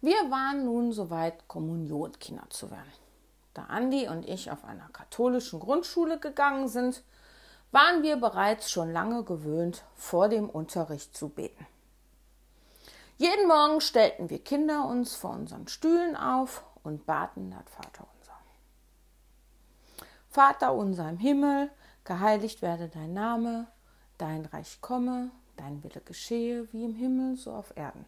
Wir waren nun soweit, Kommunionkinder zu werden. Da Andi und ich auf einer katholischen Grundschule gegangen sind, waren wir bereits schon lange gewöhnt, vor dem Unterricht zu beten. Jeden Morgen stellten wir Kinder uns vor unseren Stühlen auf und baten das Vater unser. Vater unser im Himmel, geheiligt werde dein Name, dein Reich komme, dein Wille geschehe, wie im Himmel, so auf Erden.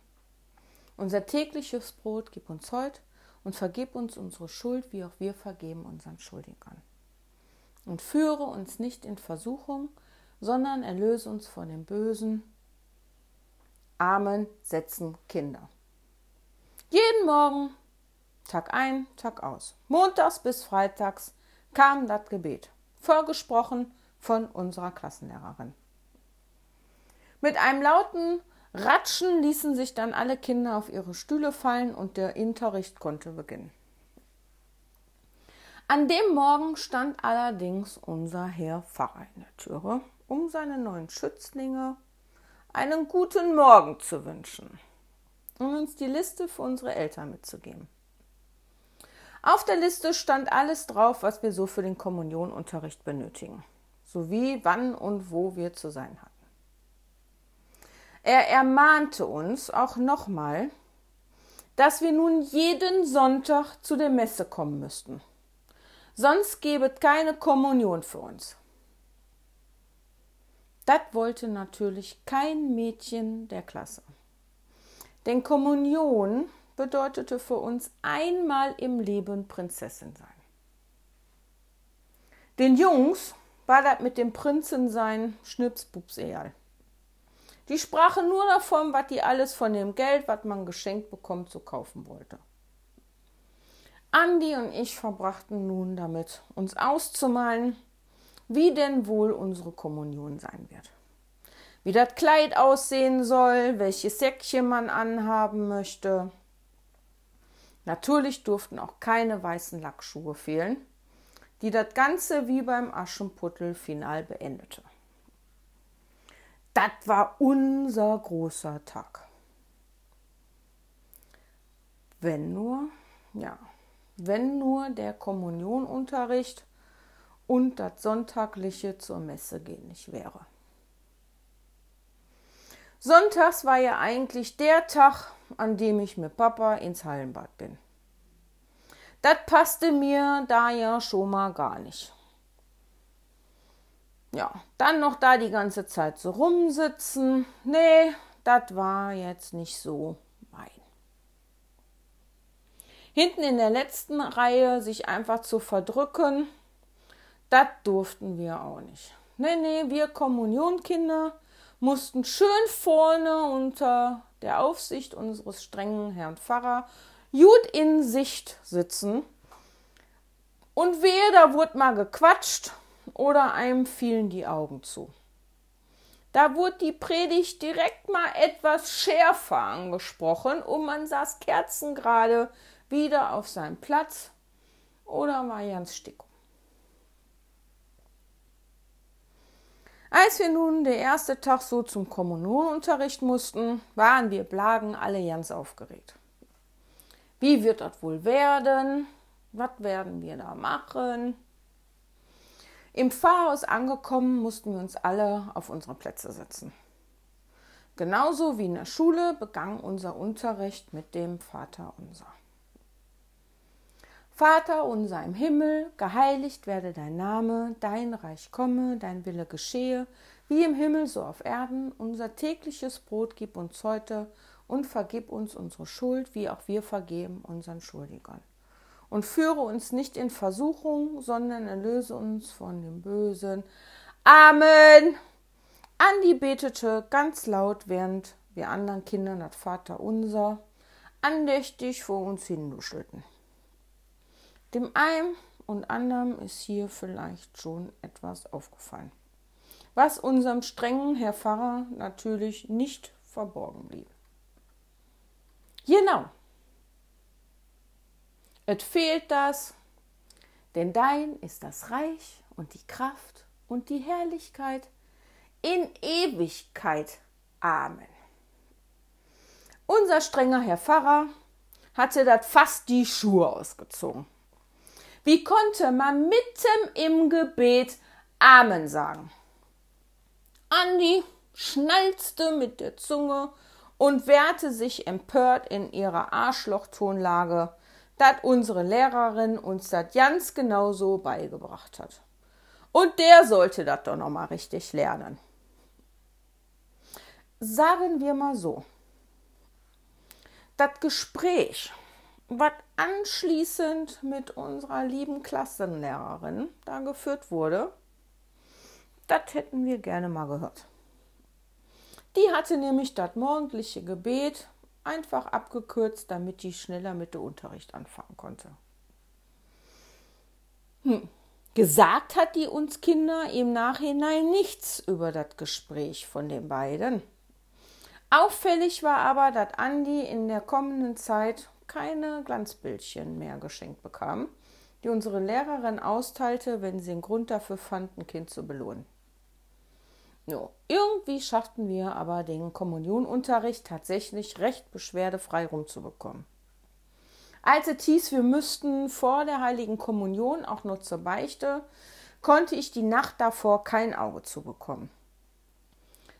Unser tägliches Brot gib uns heute und vergib uns unsere Schuld, wie auch wir vergeben unseren Schuldigern. Und führe uns nicht in Versuchung, sondern erlöse uns von dem Bösen. Amen setzen Kinder. Jeden Morgen, Tag ein, Tag aus, montags bis freitags, kam das Gebet, vorgesprochen von unserer Klassenlehrerin. Mit einem lauten Ratschen ließen sich dann alle Kinder auf ihre Stühle fallen und der Unterricht konnte beginnen. An dem Morgen stand allerdings unser Herr Pfarrer in der Türe, um seinen neuen Schützlinge einen guten Morgen zu wünschen und uns die Liste für unsere Eltern mitzugeben. Auf der Liste stand alles drauf, was wir so für den Kommunionunterricht benötigen, sowie wann und wo wir zu sein hatten. Er ermahnte uns auch nochmal, dass wir nun jeden Sonntag zu der Messe kommen müssten. Sonst gäbe es keine Kommunion für uns. Das wollte natürlich kein Mädchen der Klasse. Denn Kommunion bedeutete für uns einmal im Leben Prinzessin sein. Den Jungs war das mit dem Prinzensein Schnipsbups egal. Die sprachen nur davon, was die alles von dem Geld, was man geschenkt bekommt, zu kaufen wollte. Andi und ich verbrachten nun damit, uns auszumalen, wie denn wohl unsere Kommunion sein wird. Wie das Kleid aussehen soll, welches Säckchen man anhaben möchte. Natürlich durften auch keine weißen Lackschuhe fehlen, die das Ganze wie beim Aschenputtel final beendete. Das war unser großer Tag. Wenn nur, ja, wenn nur der Kommunionunterricht und das Sonntagliche zur Messe gehen nicht wäre. Sonntags war ja eigentlich der Tag, an dem ich mit Papa ins Hallenbad bin. Das passte mir da ja schon mal gar nicht ja, dann noch da die ganze Zeit so rumsitzen. Nee, das war jetzt nicht so mein. Hinten in der letzten Reihe sich einfach zu verdrücken, das durften wir auch nicht. Nee, nee, wir Kommunionkinder mussten schön vorne unter der Aufsicht unseres strengen Herrn Pfarrer gut in Sicht sitzen. Und wehe, da wurde mal gequatscht oder einem fielen die Augen zu. Da wurde die Predigt direkt mal etwas schärfer angesprochen und man saß kerzengerade wieder auf seinem Platz oder war ganz stick. Als wir nun der erste Tag so zum Kommunionunterricht mussten, waren wir Blagen alle ganz aufgeregt. Wie wird das wohl werden? Was werden wir da machen? Im Pfarrhaus angekommen, mussten wir uns alle auf unsere Plätze setzen. Genauso wie in der Schule begann unser Unterricht mit dem Vater unser. Vater unser im Himmel, geheiligt werde dein Name, dein Reich komme, dein Wille geschehe, wie im Himmel so auf Erden. Unser tägliches Brot gib uns heute und vergib uns unsere Schuld, wie auch wir vergeben unseren Schuldigern und führe uns nicht in Versuchung, sondern erlöse uns von dem Bösen. Amen. Andi betete ganz laut, während wir anderen Kinder das Vater unser andächtig vor uns hinnuschelten. Dem einen und anderen ist hier vielleicht schon etwas aufgefallen, was unserem strengen Herr Pfarrer natürlich nicht verborgen blieb. Genau, es fehlt das, denn dein ist das Reich und die Kraft und die Herrlichkeit in Ewigkeit. Amen. Unser strenger Herr Pfarrer hatte das fast die Schuhe ausgezogen. Wie konnte man mitten im Gebet Amen sagen? Andi schnalzte mit der Zunge und wehrte sich empört in ihrer Arschlochtonlage, dass unsere Lehrerin uns das ganz genauso beigebracht hat. Und der sollte das doch noch mal richtig lernen. Sagen wir mal so. Das Gespräch, was anschließend mit unserer lieben Klassenlehrerin da geführt wurde, das hätten wir gerne mal gehört. Die hatte nämlich das morgendliche Gebet einfach abgekürzt, damit die schneller mit dem Unterricht anfangen konnte. Hm. Gesagt hat die uns Kinder im Nachhinein nichts über das Gespräch von den beiden. Auffällig war aber, dass Andi in der kommenden Zeit keine Glanzbildchen mehr geschenkt bekam, die unsere Lehrerin austeilte, wenn sie einen Grund dafür fand, ein Kind zu belohnen. No, irgendwie schafften wir aber den Kommunionunterricht tatsächlich recht beschwerdefrei rumzubekommen. Als es hieß, wir müssten vor der heiligen Kommunion auch nur zur Beichte, konnte ich die Nacht davor kein Auge zubekommen.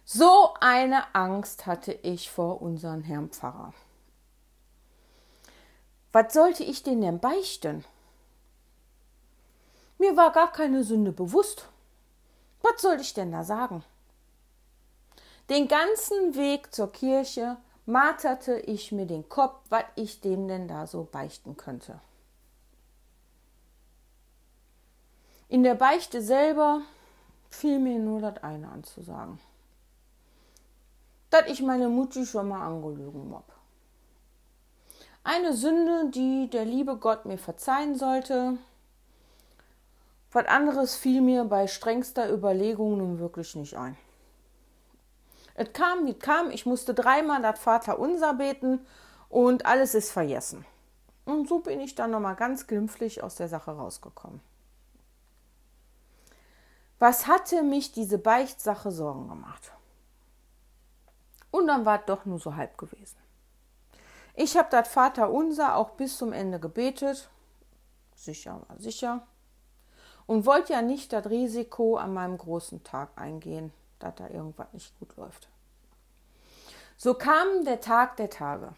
So eine Angst hatte ich vor unseren Herrn Pfarrer. Was sollte ich denn denn beichten? Mir war gar keine Sünde bewusst. Was sollte ich denn da sagen? Den ganzen Weg zur Kirche marterte ich mir den Kopf, was ich dem denn da so beichten könnte. In der Beichte selber fiel mir nur das eine anzusagen. Dass ich meine Mutti schon mal angelügen hab. Eine Sünde, die der liebe Gott mir verzeihen sollte. Was anderes fiel mir bei strengster Überlegung nun wirklich nicht ein. Es kam, wie es kam. Ich musste dreimal das Vater unser beten und alles ist vergessen. Und so bin ich dann nochmal ganz glimpflich aus der Sache rausgekommen. Was hatte mich diese Beichtsache Sorgen gemacht? Und dann war es doch nur so halb gewesen. Ich habe das Vater unser auch bis zum Ende gebetet. Sicher war sicher. Und wollte ja nicht das Risiko an meinem großen Tag eingehen, dass da irgendwas nicht gut läuft. So kam der Tag der Tage.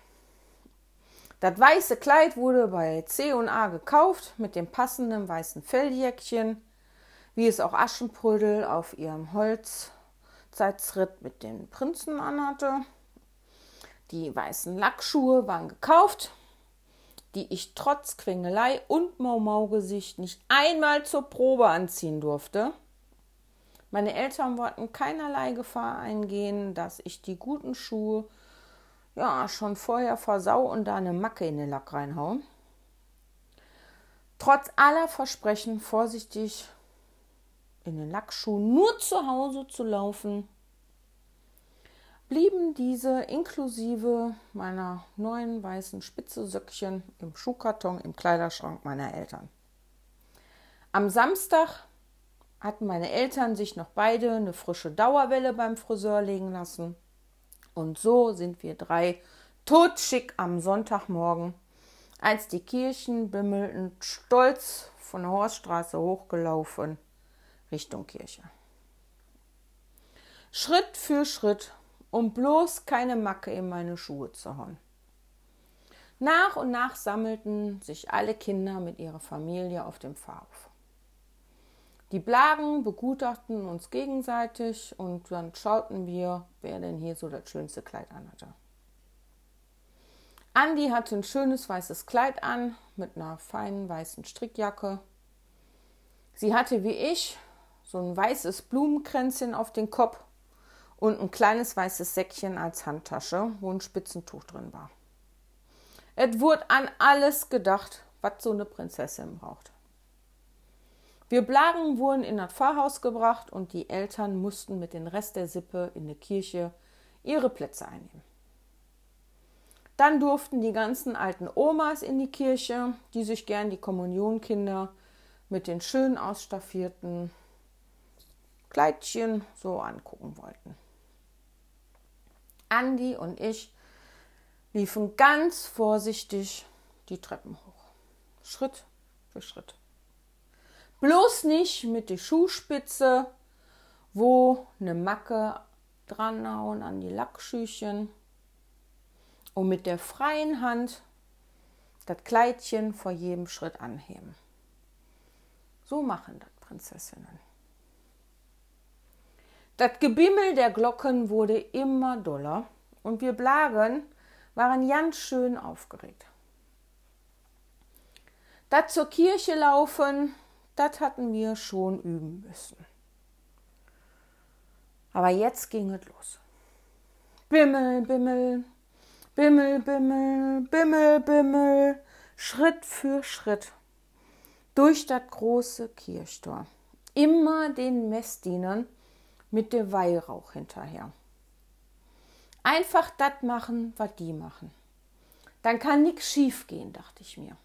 Das weiße Kleid wurde bei C und A gekauft mit dem passenden weißen Felljäckchen, wie es auch Aschenbrödel auf ihrem Holzzeitsritt mit den Prinzen anhatte. Die weißen Lackschuhe waren gekauft, die ich trotz Quengelei und Mau-Mau-Gesicht nicht einmal zur Probe anziehen durfte. Meine Eltern wollten keinerlei Gefahr eingehen, dass ich die guten Schuhe ja schon vorher versau und da eine Macke in den Lack reinhau. Trotz aller Versprechen, vorsichtig in den Lackschuhen nur zu Hause zu laufen, blieben diese inklusive meiner neuen weißen Spitzesöckchen im Schuhkarton im Kleiderschrank meiner Eltern. Am Samstag hatten meine Eltern sich noch beide eine frische Dauerwelle beim Friseur legen lassen. Und so sind wir drei totschick am Sonntagmorgen, als die Kirchen bimmelten, stolz von der Horststraße hochgelaufen Richtung Kirche. Schritt für Schritt, um bloß keine Macke in meine Schuhe zu hauen. Nach und nach sammelten sich alle Kinder mit ihrer Familie auf dem Pfarrhof. Die Blagen begutachten uns gegenseitig und dann schauten wir, wer denn hier so das schönste Kleid anhatte. Andi hatte ein schönes weißes Kleid an mit einer feinen weißen Strickjacke. Sie hatte wie ich so ein weißes Blumenkränzchen auf den Kopf und ein kleines weißes Säckchen als Handtasche, wo ein Spitzentuch drin war. Es wurde an alles gedacht, was so eine Prinzessin braucht. Wir Blagen wurden in das Pfarrhaus gebracht und die Eltern mussten mit dem Rest der Sippe in der Kirche ihre Plätze einnehmen. Dann durften die ganzen alten Omas in die Kirche, die sich gern die Kommunionkinder mit den schön ausstaffierten Kleidchen so angucken wollten. Andi und ich liefen ganz vorsichtig die Treppen hoch. Schritt für Schritt. Bloß nicht mit der Schuhspitze, wo eine Macke dranhauen an die Lackschüchen und mit der freien Hand das Kleidchen vor jedem Schritt anheben. So machen das Prinzessinnen. Das Gebimmel der Glocken wurde immer doller und wir Blagen waren ganz schön aufgeregt. Das zur Kirche laufen, das hatten wir schon üben müssen. Aber jetzt ging es los. Bimmel, Bimmel, Bimmel, Bimmel, Bimmel, Bimmel, Schritt für Schritt durch das große Kirchtor. Immer den Messdienern mit dem Weihrauch hinterher. Einfach das machen, was die machen. Dann kann nichts schief gehen, dachte ich mir.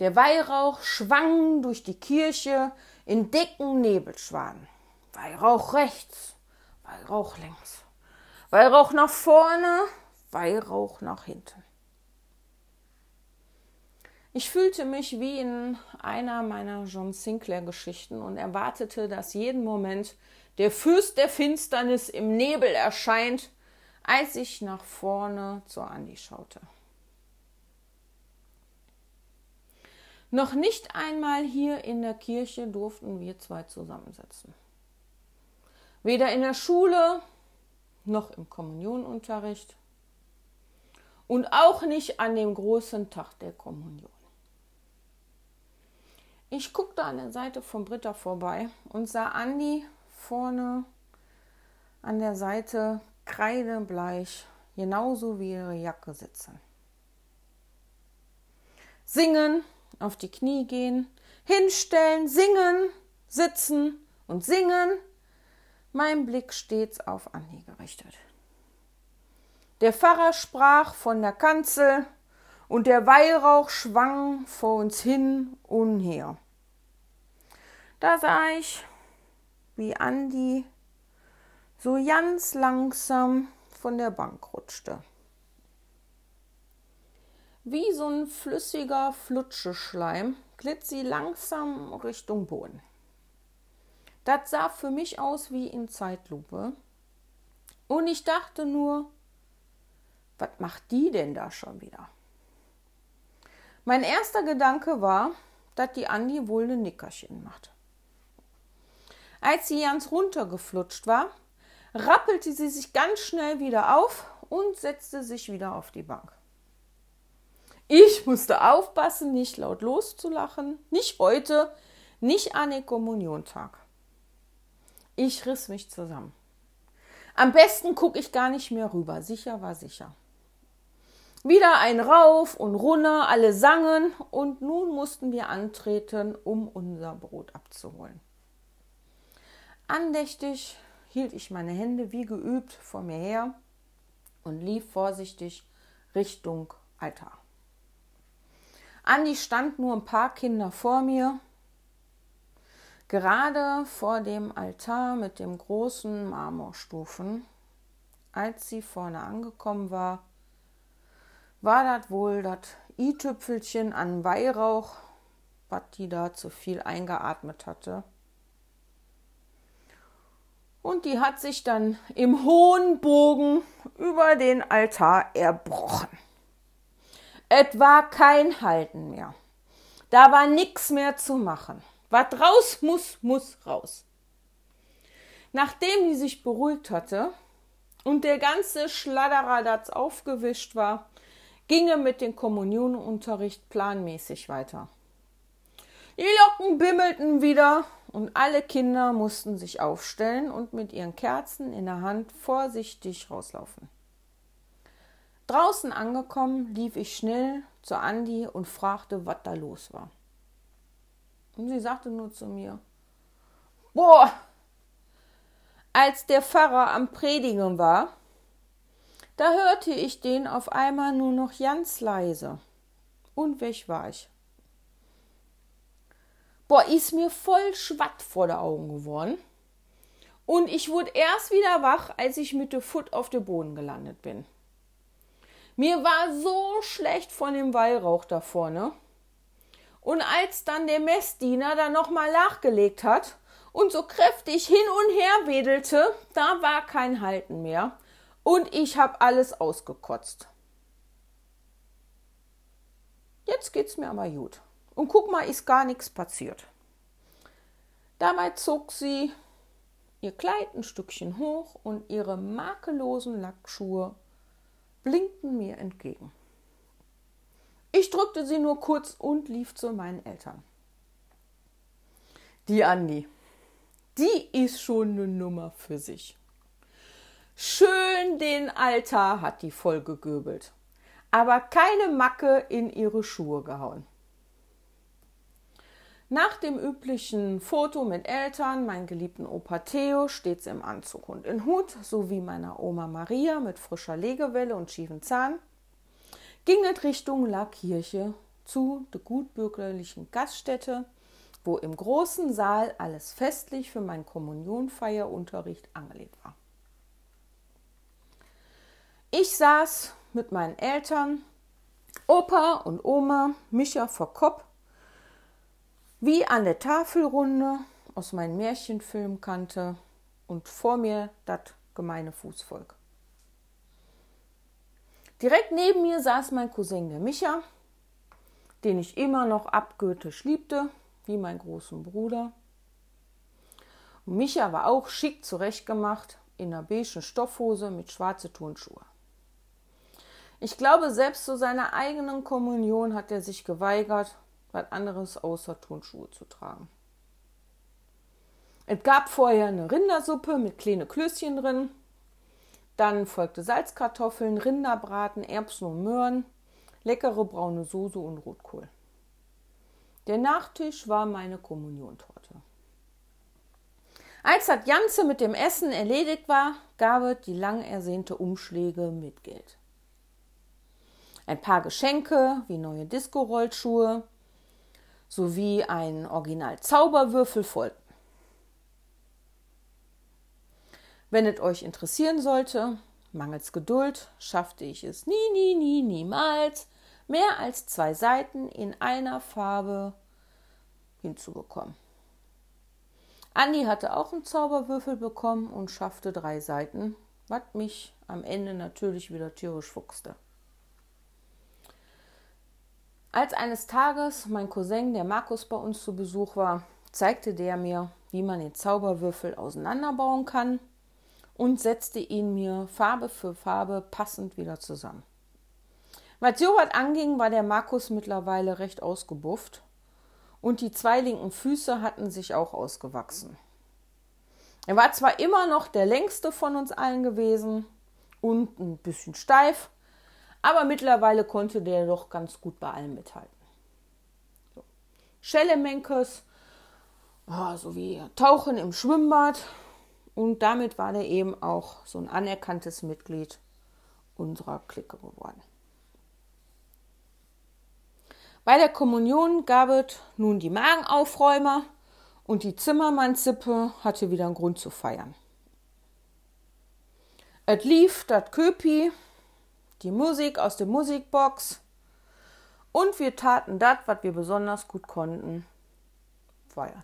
Der Weihrauch schwang durch die Kirche in dicken Nebelschwaden. Weihrauch rechts, Weihrauch links, Weihrauch nach vorne, Weihrauch nach hinten. Ich fühlte mich wie in einer meiner John Sinclair Geschichten und erwartete, dass jeden Moment der Fürst der Finsternis im Nebel erscheint, als ich nach vorne zur Andi schaute. Noch nicht einmal hier in der Kirche durften wir zwei zusammensitzen. Weder in der Schule noch im Kommunionunterricht und auch nicht an dem großen Tag der Kommunion. Ich guckte an der Seite von Britta vorbei und sah Andi vorne an der Seite kreidebleich, genauso wie ihre Jacke sitzen. Singen, auf die Knie gehen, hinstellen, singen, sitzen und singen. Mein Blick stets auf Andi gerichtet. Der Pfarrer sprach von der Kanzel und der Weihrauch schwang vor uns hin und her. Da sah ich, wie Andi so ganz langsam von der Bank rutschte. Wie so ein flüssiger Flutscheschleim glitt sie langsam Richtung Boden. Das sah für mich aus wie in Zeitlupe. Und ich dachte nur, was macht die denn da schon wieder? Mein erster Gedanke war, dass die Andi wohl ein Nickerchen macht. Als sie ganz runtergeflutscht war, rappelte sie sich ganz schnell wieder auf und setzte sich wieder auf die Bank. Ich musste aufpassen, nicht laut loszulachen, nicht heute, nicht an den Kommuniontag. Ich riss mich zusammen. Am besten gucke ich gar nicht mehr rüber. Sicher war sicher. Wieder ein Rauf und runter, alle sangen und nun mussten wir antreten, um unser Brot abzuholen. Andächtig hielt ich meine Hände wie geübt vor mir her und lief vorsichtig Richtung Altar. Andi stand nur ein paar Kinder vor mir, gerade vor dem Altar mit dem großen Marmorstufen. Als sie vorne angekommen war, war das wohl das i-Tüpfelchen an Weihrauch, was die da zu viel eingeatmet hatte. Und die hat sich dann im hohen Bogen über den Altar erbrochen. Es war kein Halten mehr. Da war nichts mehr zu machen. Was raus muss, muss raus. Nachdem die sich beruhigt hatte und der ganze Schladderadatz aufgewischt war, ging er mit dem Kommunionunterricht planmäßig weiter. Die Locken bimmelten wieder und alle Kinder mussten sich aufstellen und mit ihren Kerzen in der Hand vorsichtig rauslaufen. Draußen angekommen, lief ich schnell zu Andi und fragte, was da los war. Und sie sagte nur zu mir: Boah! Als der Pfarrer am Predigen war, da hörte ich den auf einmal nur noch ganz leise. Und weg war ich. Boah, ist mir voll Schwatt vor der Augen geworden. Und ich wurde erst wieder wach, als ich mit der Foot auf dem Boden gelandet bin. Mir war so schlecht von dem Weihrauch da vorne. Und als dann der Messdiener da nochmal nachgelegt hat und so kräftig hin und her wedelte, da war kein Halten mehr. Und ich habe alles ausgekotzt. Jetzt geht's mir aber gut. Und guck mal, ist gar nichts passiert. Dabei zog sie ihr Kleid ein Stückchen hoch und ihre makellosen Lackschuhe blinkten mir entgegen. Ich drückte sie nur kurz und lief zu meinen Eltern. Die Andi, die ist schon eine Nummer für sich. Schön den Altar hat die voll gegöbelt, aber keine Macke in ihre Schuhe gehauen. Nach dem üblichen Foto mit Eltern, meinen geliebten Opa Theo, stets im Anzug und in Hut, sowie meiner Oma Maria mit frischer Legewelle und schiefen Zahn, ging es Richtung La Kirche zu der gutbürgerlichen Gaststätte, wo im großen Saal alles festlich für meinen Kommunionfeierunterricht angelegt war. Ich saß mit meinen Eltern, Opa und Oma, Micha vor Kopf wie an der Tafelrunde aus meinem Märchenfilm kannte und vor mir das gemeine Fußvolk. Direkt neben mir saß mein Cousin der Micha, den ich immer noch abgöttisch liebte, wie meinen großen Bruder. Und Micha war auch schick zurechtgemacht, in einer beigen Stoffhose mit schwarze Turnschuhe. Ich glaube, selbst zu seiner eigenen Kommunion hat er sich geweigert was anderes außer Turnschuhe zu tragen. Es gab vorher eine Rindersuppe mit kleinen Klößchen drin. Dann folgte Salzkartoffeln, Rinderbraten, Erbsen und Möhren, leckere braune Soße und Rotkohl. Der Nachtisch war meine Kommuniontorte. Als das Ganze mit dem Essen erledigt war, gab es die lang ersehnte Umschläge mit Geld. Ein paar Geschenke wie neue Disco-Rollschuhe, sowie ein Original-Zauberwürfel folgten. Wenn es euch interessieren sollte, mangels Geduld schaffte ich es nie, nie, nie, niemals, mehr als zwei Seiten in einer Farbe hinzubekommen. Andi hatte auch einen Zauberwürfel bekommen und schaffte drei Seiten, was mich am Ende natürlich wieder tierisch fuchste. Als eines Tages mein Cousin, der Markus, bei uns zu Besuch war, zeigte der mir, wie man den Zauberwürfel auseinanderbauen kann und setzte ihn mir Farbe für Farbe passend wieder zusammen. Was sowas anging, war der Markus mittlerweile recht ausgebufft und die zwei linken Füße hatten sich auch ausgewachsen. Er war zwar immer noch der längste von uns allen gewesen und ein bisschen steif, aber mittlerweile konnte der doch ganz gut bei allem mithalten. So. Schellemenkes, oh, sowie Tauchen im Schwimmbad. Und damit war der eben auch so ein anerkanntes Mitglied unserer Clique geworden. Bei der Kommunion gab es nun die Magenaufräumer und die Zimmermannsippe hatte wieder einen Grund zu feiern. Es lief das Köpi, die Musik aus der Musikbox und wir taten das, was wir besonders gut konnten, feiern.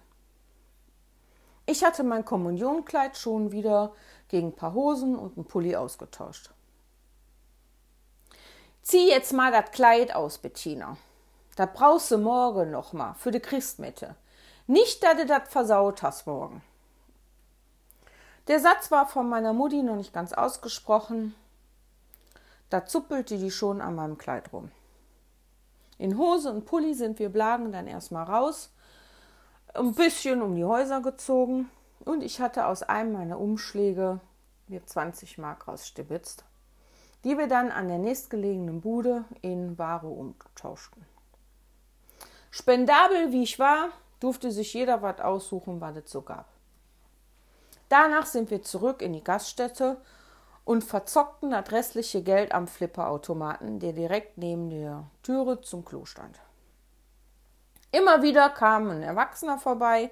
Ich hatte mein Kommunionkleid schon wieder gegen ein paar Hosen und einen Pulli ausgetauscht. Zieh jetzt mal das Kleid aus, Bettina. Da brauchst du morgen noch mal für die Christmette. Nicht, dass du das versaut hast morgen. Der Satz war von meiner Mutti noch nicht ganz ausgesprochen, da zuppelte die schon an meinem Kleid rum. In Hose und Pulli sind wir Blagen dann erstmal raus, ein bisschen um die Häuser gezogen und ich hatte aus einem meiner Umschläge mir 20 Mark rausstibitzt, die wir dann an der nächstgelegenen Bude in Ware umtauschten. Spendabel wie ich war, durfte sich jeder was aussuchen, was es so gab. Danach sind wir zurück in die Gaststätte und verzockten das restliche Geld am Flipperautomaten, der direkt neben der Türe zum Klo stand. Immer wieder kam ein Erwachsener vorbei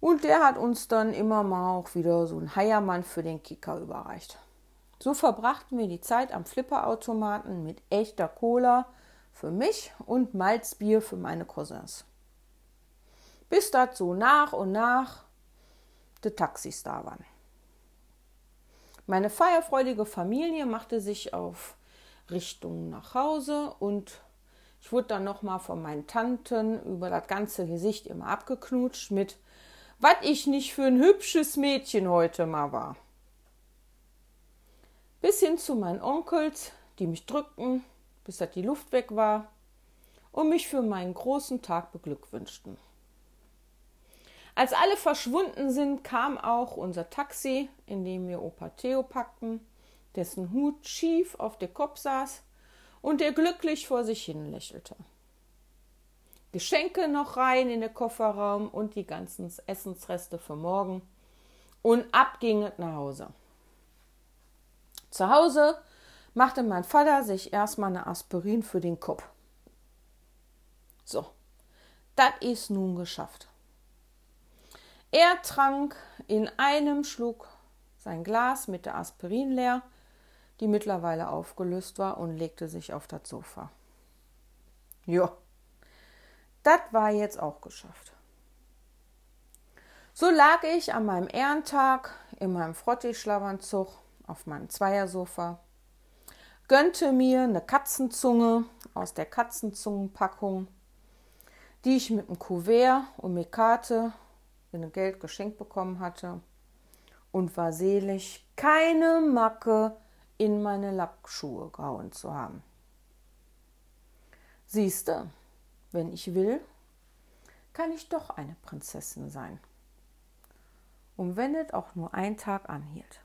und der hat uns dann immer mal auch wieder so einen Heiermann für den Kicker überreicht. So verbrachten wir die Zeit am Flipperautomaten mit echter Cola für mich und Malzbier für meine Cousins. Bis dazu nach und nach die Taxis da waren. Meine feierfreudige Familie machte sich auf Richtung nach Hause und ich wurde dann nochmal von meinen Tanten über das ganze Gesicht immer abgeknutscht mit, was ich nicht für ein hübsches Mädchen heute mal war. Bis hin zu meinen Onkels, die mich drückten, bis das die Luft weg war und mich für meinen großen Tag beglückwünschten. Als alle verschwunden sind, kam auch unser Taxi, in dem wir Opa Theo packten, dessen Hut schief auf der Kopf saß und der glücklich vor sich hin lächelte. Geschenke noch rein in den Kofferraum und die ganzen Essensreste für morgen und ab ging es nach Hause. Zu Hause machte mein Vater sich erstmal eine Aspirin für den Kopf. So, das ist nun geschafft. Er trank in einem Schluck sein Glas mit der Aspirin leer die mittlerweile aufgelöst war, und legte sich auf das Sofa. Ja, das war jetzt auch geschafft. So lag ich an meinem Ehrentag in meinem Frotti-Schlafanzug auf meinem Zweiersofa, gönnte mir eine Katzenzunge aus der Katzenzungenpackung, die ich mit einem Kuvert und mit Karte in Geld geschenkt bekommen hatte und war selig, keine Macke in meine Lackschuhe gehauen zu haben. Siehste, wenn ich will, kann ich doch eine Prinzessin sein. Und wenn es auch nur ein Tag anhielt.